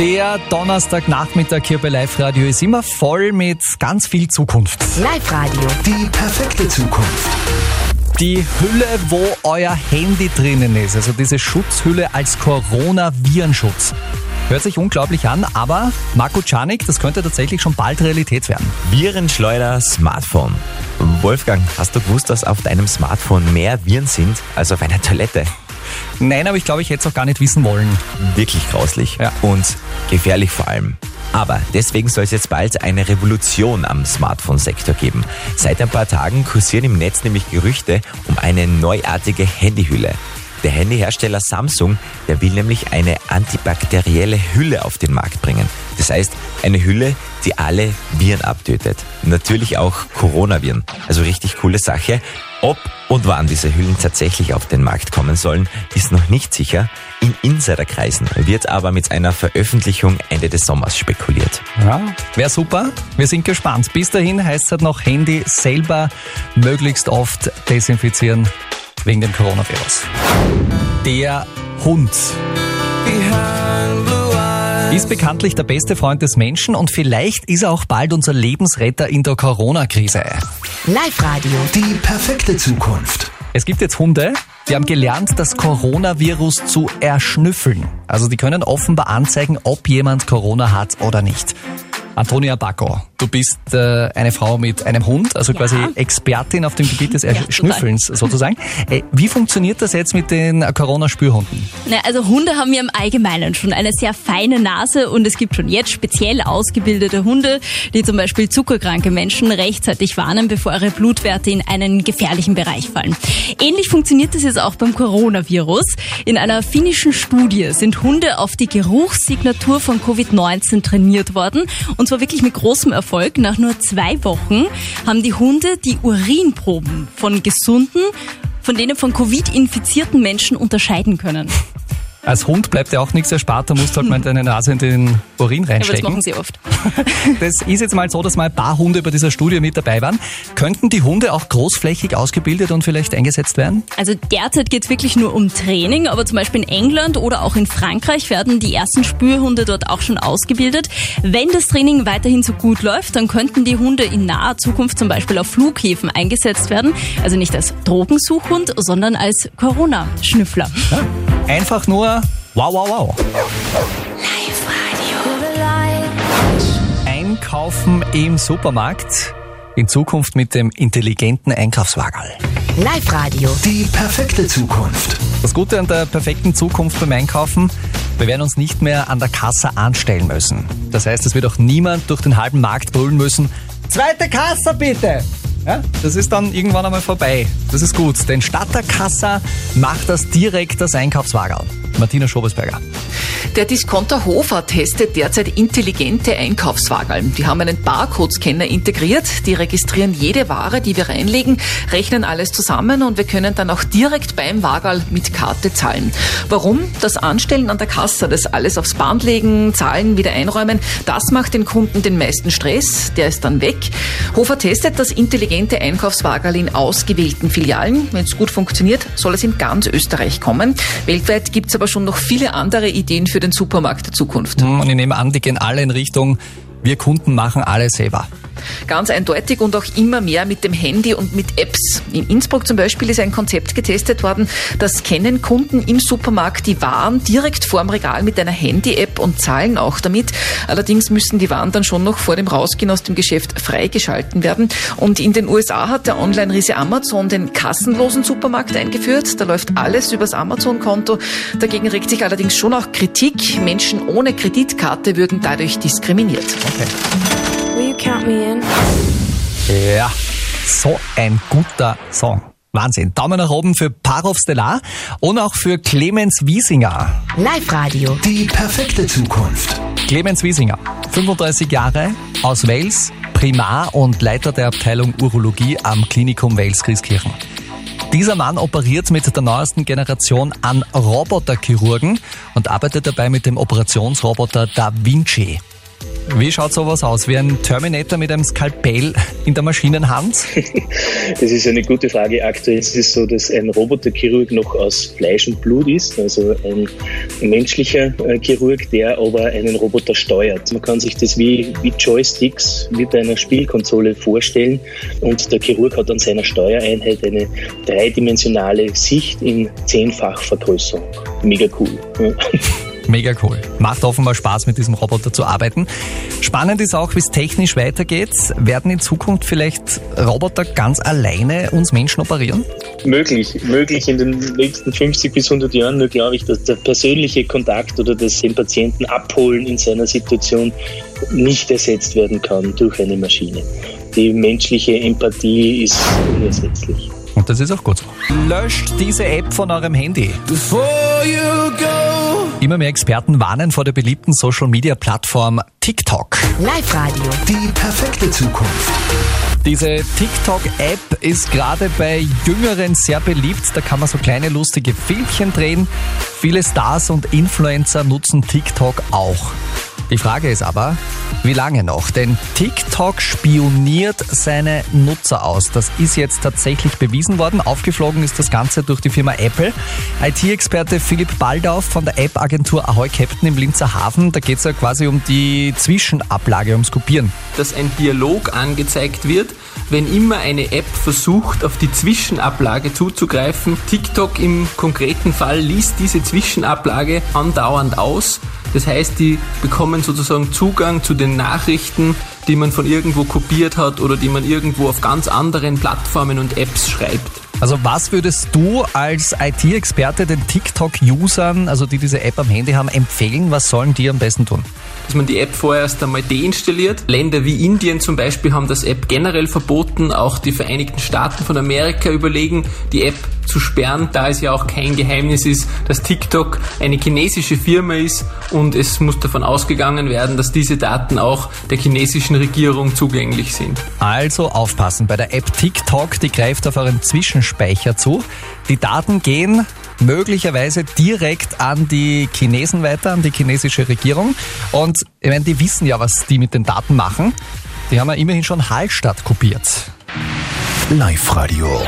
Der Donnerstagnachmittag hier bei Live Radio ist immer voll mit ganz viel Zukunft. Live Radio. Die perfekte Zukunft. Die Hülle, wo euer Handy drinnen ist, also diese Schutzhülle als Corona-Virenschutz. Hört sich unglaublich an, aber Marco Czanik, das könnte tatsächlich schon bald Realität werden. Virenschleuder Smartphone. Wolfgang, hast du gewusst, dass auf deinem Smartphone mehr Viren sind als auf einer Toilette? Nein, aber ich glaube, ich hätte es auch gar nicht wissen wollen. Wirklich grauslich Ja. und gefährlich vor allem. Aber deswegen soll es jetzt bald eine Revolution am Smartphone-Sektor geben. Seit ein paar Tagen kursieren im Netz nämlich Gerüchte um eine neuartige Handyhülle. Der Handyhersteller Samsung, der will nämlich eine antibakterielle Hülle auf den Markt bringen. Das heißt, eine Hülle, die alle Viren abtötet. Natürlich auch Coronaviren. Also richtig coole Sache. Ob und wann diese Hüllen tatsächlich auf den Markt kommen sollen, ist noch nicht sicher. In Insiderkreisen wird aber mit einer Veröffentlichung Ende des Sommers spekuliert. Ja, wäre super. Wir sind gespannt. Bis dahin heißt es halt noch Handy selber möglichst oft desinfizieren wegen dem Coronavirus. Der Hund ist bekanntlich der beste Freund des Menschen und vielleicht ist er auch bald unser Lebensretter in der Corona-Krise. Live Radio. Die perfekte Zukunft. Es gibt jetzt Hunde, die haben gelernt, das Coronavirus zu erschnüffeln. Also die können offenbar anzeigen, ob jemand Corona hat oder nicht. Antonia Bacco, du bist äh, eine Frau mit einem Hund, also quasi Expertin auf dem Gebiet des. Erschnüffelns sozusagen. Äh, wie funktioniert das jetzt mit den Corona-Spürhunden? Na, also Hunde haben ja im Allgemeinen schon eine sehr feine Nase und es gibt schon jetzt speziell ausgebildete Hunde, die zum Beispiel zuckerkranke Menschen rechtzeitig warnen, bevor ihre Blutwerte in einen gefährlichen Bereich fallen. Ähnlich funktioniert das jetzt auch beim Coronavirus. In einer finnischen Studie sind Hunde auf die Geruchssignatur von Covid-19 trainiert worden und zwar wirklich mit großem Erfolg. Nach nur zwei Wochen haben die Hunde die Urinproben von gesunden von denen von Covid infizierten Menschen unterscheiden können. Als Hund bleibt ja auch nichts erspart, da musst du halt mal deine Nase in den Urin Aber das reinstecken. machen sie oft. Das ist jetzt mal so, dass mal ein paar Hunde bei dieser Studie mit dabei waren. Könnten die Hunde auch großflächig ausgebildet und vielleicht eingesetzt werden? Also derzeit geht es wirklich nur um Training, aber zum Beispiel in England oder auch in Frankreich werden die ersten Spürhunde dort auch schon ausgebildet. Wenn das Training weiterhin so gut läuft, dann könnten die Hunde in naher Zukunft zum Beispiel auf Flughäfen eingesetzt werden. Also nicht als Drogensuchhund, sondern als Corona-Schnüffler. Einfach nur wow, wow, wow. Einkaufen im Supermarkt. In Zukunft mit dem intelligenten Einkaufswagen. Live Radio. Die perfekte Zukunft. Das Gute an der perfekten Zukunft beim Einkaufen, wir werden uns nicht mehr an der Kasse anstellen müssen. Das heißt, es wird auch niemand durch den halben Markt brüllen müssen, zweite Kasse bitte! Ja, das ist dann irgendwann einmal vorbei. Das ist gut, denn statt der Kasse macht das direkt das Einkaufswagen. Martina Schobesberger. Der Discounter Hofer testet derzeit intelligente Einkaufswagen. Die haben einen Barcode-Scanner integriert, die registrieren jede Ware, die wir reinlegen, rechnen alles zusammen und wir können dann auch direkt beim Wagal mit Karte zahlen. Warum? Das Anstellen an der Kasse, das alles aufs Band legen, zahlen, wieder einräumen, das macht den Kunden den meisten Stress, der ist dann weg. Hofer testet das intelligente Einkaufswagen in ausgewählten Filialen. Wenn es gut funktioniert, soll es in ganz Österreich kommen. Weltweit gibt es aber schon noch viele andere Ideen für den Supermarkt der Zukunft. Hm, Und ich nehme an, die gehen alle in Richtung, wir Kunden machen alles selber. Ganz eindeutig und auch immer mehr mit dem Handy und mit Apps. In Innsbruck zum Beispiel ist ein Konzept getestet worden, das scannen Kunden im Supermarkt die Waren direkt vorm Regal mit einer Handy-App und zahlen auch damit. Allerdings müssen die Waren dann schon noch vor dem Rausgehen aus dem Geschäft freigeschalten werden. Und in den USA hat der Online-Riese Amazon den kassenlosen Supermarkt eingeführt. Da läuft alles übers Amazon-Konto. Dagegen regt sich allerdings schon auch Kritik. Menschen ohne Kreditkarte würden dadurch diskriminiert. Will you count me in? Ja, so ein guter Song. Wahnsinn. Daumen nach oben für Parov Stellar und auch für Clemens Wiesinger. Live Radio. Die perfekte Zukunft. Clemens Wiesinger, 35 Jahre, aus Wales, Primar und Leiter der Abteilung Urologie am Klinikum Wales Christkirchen. Dieser Mann operiert mit der neuesten Generation an Roboterchirurgen und arbeitet dabei mit dem Operationsroboter Da Vinci. Wie schaut sowas aus? Wie ein Terminator mit einem Skalpell in der Maschinenhand? Das ist eine gute Frage. Aktuell ist es so, dass ein Roboterchirurg noch aus Fleisch und Blut ist, also ein menschlicher äh, Chirurg, der aber einen Roboter steuert. Man kann sich das wie, wie Joysticks, bei einer Spielkonsole vorstellen und der Chirurg hat an seiner Steuereinheit eine dreidimensionale Sicht in zehnfach Vergrößerung. Mega cool. Mega cool. Macht offenbar Spaß, mit diesem Roboter zu arbeiten. Spannend ist auch, wie es technisch weitergeht. Werden in Zukunft vielleicht Roboter ganz alleine uns Menschen operieren? Möglich, möglich in den nächsten 50 bis 100 Jahren. Nur glaube ich, dass der persönliche Kontakt oder das den Patienten abholen in seiner Situation nicht ersetzt werden kann durch eine Maschine. Die menschliche Empathie ist unersetzlich. Und das ist auch gut so. Löscht diese App von eurem Handy. Immer mehr Experten warnen vor der beliebten Social-Media-Plattform TikTok. Live-Radio. Die perfekte Zukunft. Diese TikTok-App ist gerade bei Jüngeren sehr beliebt. Da kann man so kleine lustige Filmchen drehen. Viele Stars und Influencer nutzen TikTok auch. Die Frage ist aber, wie lange noch? Denn TikTok spioniert seine Nutzer aus. Das ist jetzt tatsächlich bewiesen worden. Aufgeflogen ist das Ganze durch die Firma Apple. IT-Experte Philipp Baldauf von der App-Agentur Ahoy Captain im Linzer Hafen. Da geht es ja quasi um die Zwischenablage, ums Kopieren. dass ein Dialog angezeigt wird, wenn immer eine App versucht, auf die Zwischenablage zuzugreifen. TikTok im konkreten Fall liest diese Zwischenablage andauernd aus. Das heißt, die bekommen sozusagen Zugang zu den Nachrichten, die man von irgendwo kopiert hat oder die man irgendwo auf ganz anderen Plattformen und Apps schreibt. Also was würdest du als IT-Experte den TikTok-Usern, also die diese App am Handy haben, empfehlen? Was sollen die am besten tun? dass man die App vorerst einmal deinstalliert. Länder wie Indien zum Beispiel haben das App generell verboten. Auch die Vereinigten Staaten von Amerika überlegen, die App zu sperren, da es ja auch kein Geheimnis ist, dass TikTok eine chinesische Firma ist und es muss davon ausgegangen werden, dass diese Daten auch der chinesischen Regierung zugänglich sind. Also aufpassen bei der App TikTok, die greift auf euren Zwischenspeicher zu. Die Daten gehen möglicherweise direkt an die Chinesen weiter, an die chinesische Regierung. Und ich meine, die wissen ja, was die mit den Daten machen. Die haben ja immerhin schon Hallstatt kopiert. Live-Radio.